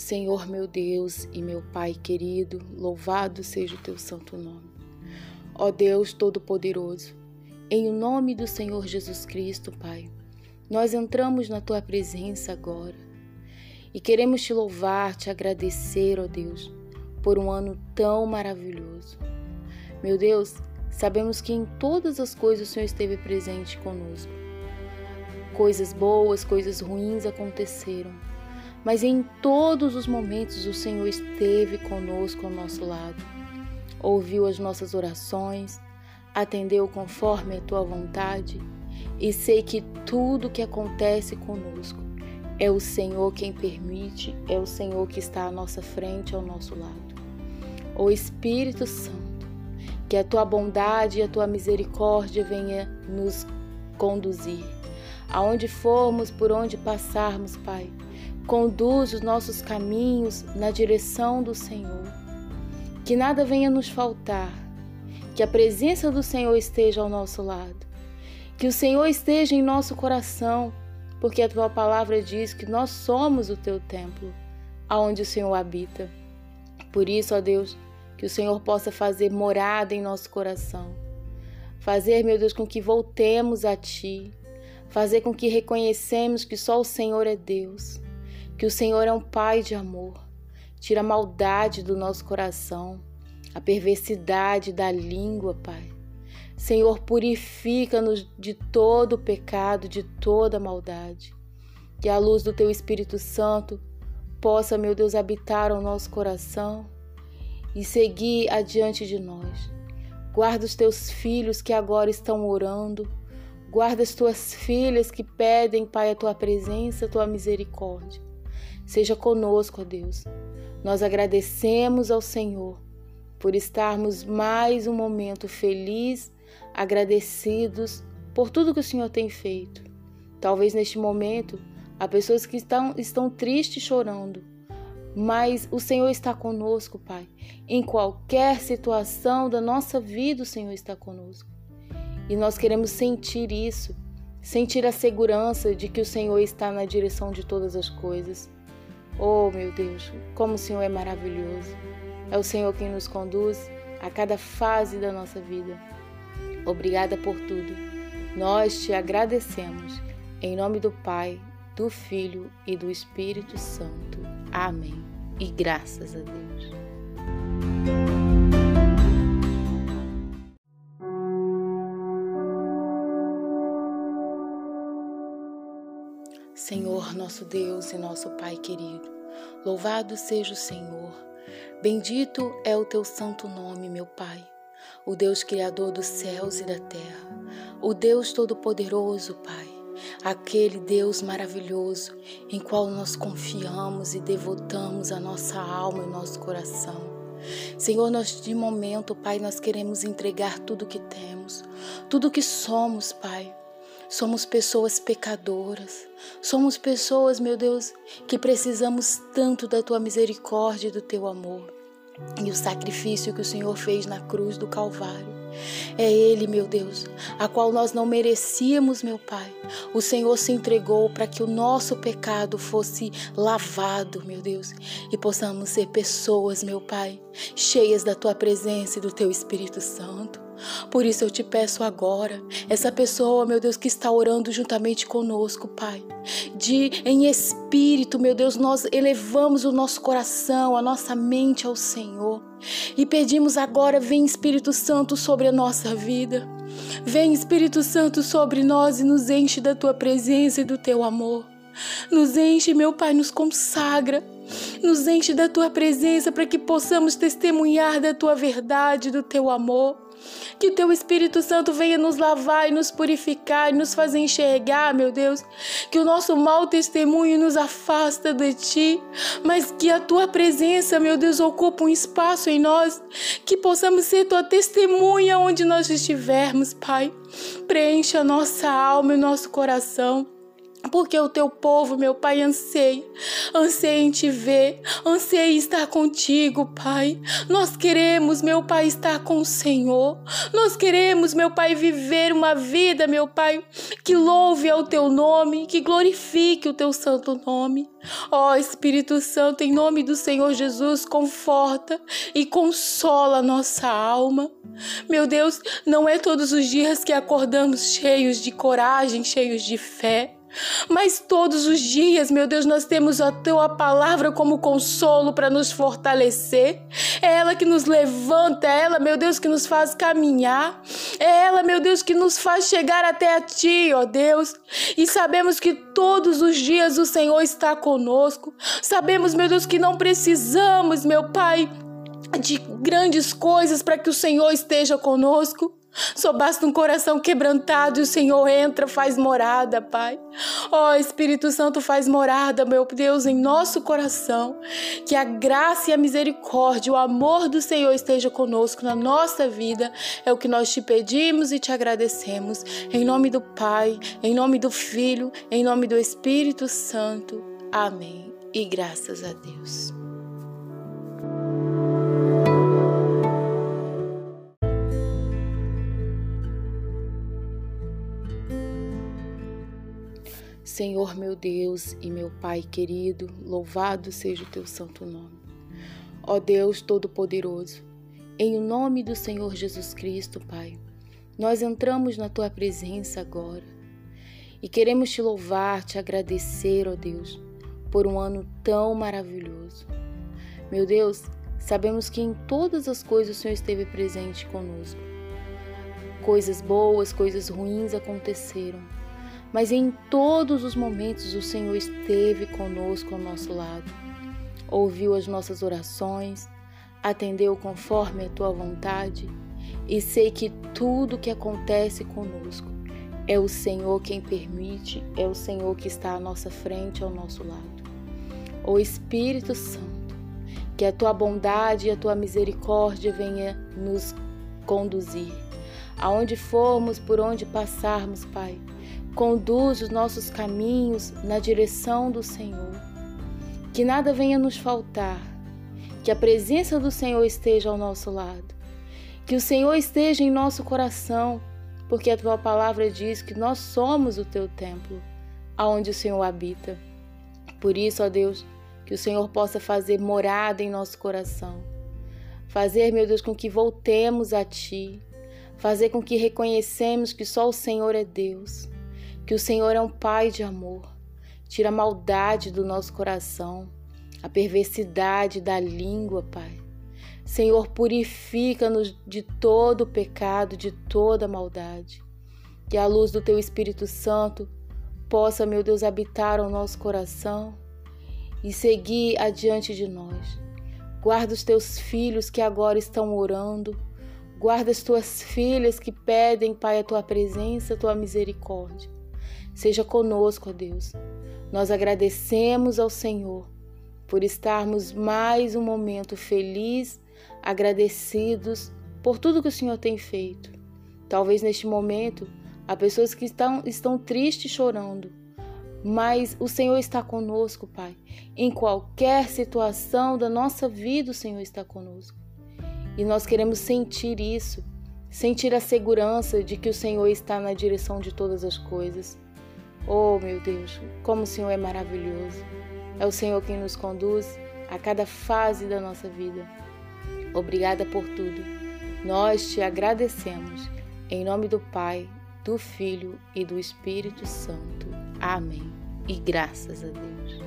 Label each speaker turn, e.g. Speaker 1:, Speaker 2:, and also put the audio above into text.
Speaker 1: Senhor meu Deus e meu Pai querido, louvado seja o teu santo nome. Ó Deus Todo-Poderoso, em nome do Senhor Jesus Cristo, Pai, nós entramos na tua presença agora e queremos te louvar, te agradecer, ó Deus, por um ano tão maravilhoso. Meu Deus, sabemos que em todas as coisas o Senhor esteve presente conosco. Coisas boas, coisas ruins aconteceram mas em todos os momentos o Senhor esteve conosco ao nosso lado. Ouviu as nossas orações, atendeu conforme a tua vontade, e sei que tudo que acontece conosco é o Senhor quem permite, é o Senhor que está à nossa frente, ao nosso lado. O Espírito Santo, que a tua bondade e a tua misericórdia venha nos conduzir. Aonde formos, por onde passarmos, Pai, Conduz os nossos caminhos na direção do Senhor. Que nada venha nos faltar. Que a presença do Senhor esteja ao nosso lado. Que o Senhor esteja em nosso coração, porque a tua palavra diz que nós somos o teu templo, aonde o Senhor habita. Por isso, ó Deus, que o Senhor possa fazer morada em nosso coração. Fazer, meu Deus, com que voltemos a Ti. Fazer com que reconhecemos que só o Senhor é Deus que o Senhor é um Pai de amor. Tira a maldade do nosso coração, a perversidade da língua, Pai. Senhor, purifica-nos de todo o pecado, de toda maldade. Que a luz do Teu Espírito Santo possa, meu Deus, habitar o nosso coração e seguir adiante de nós. Guarda os teus filhos que agora estão orando. Guarda as tuas filhas que pedem, Pai, a tua presença, a tua misericórdia. Seja conosco, ó Deus. Nós agradecemos ao Senhor por estarmos mais um momento feliz, agradecidos por tudo que o Senhor tem feito. Talvez neste momento há pessoas que estão, estão tristes chorando, mas o Senhor está conosco, Pai. Em qualquer situação da nossa vida, o Senhor está conosco. E nós queremos sentir isso, sentir a segurança de que o Senhor está na direção de todas as coisas. Oh, meu Deus, como o Senhor é maravilhoso. É o Senhor quem nos conduz a cada fase da nossa vida. Obrigada por tudo. Nós te agradecemos. Em nome do Pai, do Filho e do Espírito Santo. Amém. E graças a Deus. Senhor, nosso Deus e nosso Pai querido, louvado seja o Senhor. Bendito é o teu santo nome, meu Pai, o Deus Criador dos céus e da terra, o Deus Todo-Poderoso, Pai, aquele Deus maravilhoso em qual nós confiamos e devotamos a nossa alma e nosso coração. Senhor, nós de momento, Pai, nós queremos entregar tudo que temos, tudo que somos, Pai Somos pessoas pecadoras. Somos pessoas, meu Deus, que precisamos tanto da tua misericórdia e do teu amor. E o sacrifício que o Senhor fez na cruz do Calvário. É Ele, meu Deus, a qual nós não merecíamos, meu Pai. O Senhor se entregou para que o nosso pecado fosse lavado, meu Deus, e possamos ser pessoas, meu Pai, cheias da Tua presença e do Teu Espírito Santo. Por isso eu te peço agora, essa pessoa, meu Deus, que está orando juntamente conosco, Pai, de em espírito, meu Deus, nós elevamos o nosso coração, a nossa mente ao Senhor e pedimos agora, vem Espírito Santo sobre a nossa vida. Vem Espírito Santo sobre nós e nos enche da tua presença e do teu amor. Nos enche, meu Pai, nos consagra. Nos enche da tua presença para que possamos testemunhar da tua verdade, do teu amor. Que teu Espírito Santo venha nos lavar e nos purificar e nos fazer enxergar, meu Deus, que o nosso mau testemunho nos afasta de ti, mas que a tua presença, meu Deus, ocupe um espaço em nós, que possamos ser tua testemunha onde nós estivermos, Pai. Preencha a nossa alma e o nosso coração. Porque o teu povo, meu Pai, anseia, anseia em te ver, anseia em estar contigo, Pai. Nós queremos, meu Pai, estar com o Senhor. Nós queremos, meu Pai, viver uma vida, meu Pai, que louve ao teu nome, que glorifique o teu santo nome. Ó Espírito Santo, em nome do Senhor Jesus, conforta e consola a nossa alma. Meu Deus, não é todos os dias que acordamos cheios de coragem, cheios de fé. Mas todos os dias, meu Deus, nós temos a tua palavra como consolo para nos fortalecer. É ela que nos levanta, é ela, meu Deus, que nos faz caminhar. É ela, meu Deus, que nos faz chegar até a ti, ó Deus. E sabemos que todos os dias o Senhor está conosco. Sabemos, meu Deus, que não precisamos, meu Pai, de grandes coisas para que o Senhor esteja conosco. Só basta um coração quebrantado e o Senhor entra, faz morada, Pai. Ó oh, Espírito Santo, faz morada, meu Deus, em nosso coração. Que a graça e a misericórdia, o amor do Senhor esteja conosco na nossa vida. É o que nós te pedimos e te agradecemos. Em nome do Pai, em nome do Filho, em nome do Espírito Santo. Amém. E graças a Deus. Senhor meu Deus e meu Pai querido, louvado seja o teu santo nome. Ó Deus Todo-Poderoso, em o nome do Senhor Jesus Cristo, Pai, nós entramos na tua presença agora e queremos te louvar, te agradecer, ó Deus, por um ano tão maravilhoso. Meu Deus, sabemos que em todas as coisas o Senhor esteve presente conosco. Coisas boas, coisas ruins aconteceram mas em todos os momentos o Senhor esteve conosco ao nosso lado. Ouviu as nossas orações, atendeu conforme a tua vontade, e sei que tudo que acontece conosco é o Senhor quem permite, é o Senhor que está à nossa frente, ao nosso lado. O Espírito Santo, que a tua bondade e a tua misericórdia venha nos conduzir. Aonde formos, por onde passarmos, Pai, Conduz os nossos caminhos na direção do Senhor. Que nada venha nos faltar. Que a presença do Senhor esteja ao nosso lado. Que o Senhor esteja em nosso coração, porque a tua palavra diz que nós somos o teu templo, aonde o Senhor habita. Por isso, ó Deus, que o Senhor possa fazer morada em nosso coração. Fazer, meu Deus, com que voltemos a Ti. Fazer com que reconhecemos que só o Senhor é Deus que o Senhor é um Pai de amor. Tira a maldade do nosso coração, a perversidade da língua, Pai. Senhor, purifica-nos de todo pecado, de toda maldade. Que a luz do Teu Espírito Santo possa, meu Deus, habitar o nosso coração e seguir adiante de nós. Guarda os teus filhos que agora estão orando. Guarda as tuas filhas que pedem, Pai, a tua presença, a tua misericórdia. Seja conosco, ó Deus. Nós agradecemos ao Senhor por estarmos mais um momento feliz, agradecidos por tudo que o Senhor tem feito. Talvez neste momento há pessoas que estão, estão tristes chorando, mas o Senhor está conosco, Pai. Em qualquer situação da nossa vida, o Senhor está conosco. E nós queremos sentir isso, sentir a segurança de que o Senhor está na direção de todas as coisas. Oh, meu Deus, como o Senhor é maravilhoso. É o Senhor quem nos conduz a cada fase da nossa vida. Obrigada por tudo. Nós te agradecemos. Em nome do Pai, do Filho e do Espírito Santo. Amém. E graças a Deus.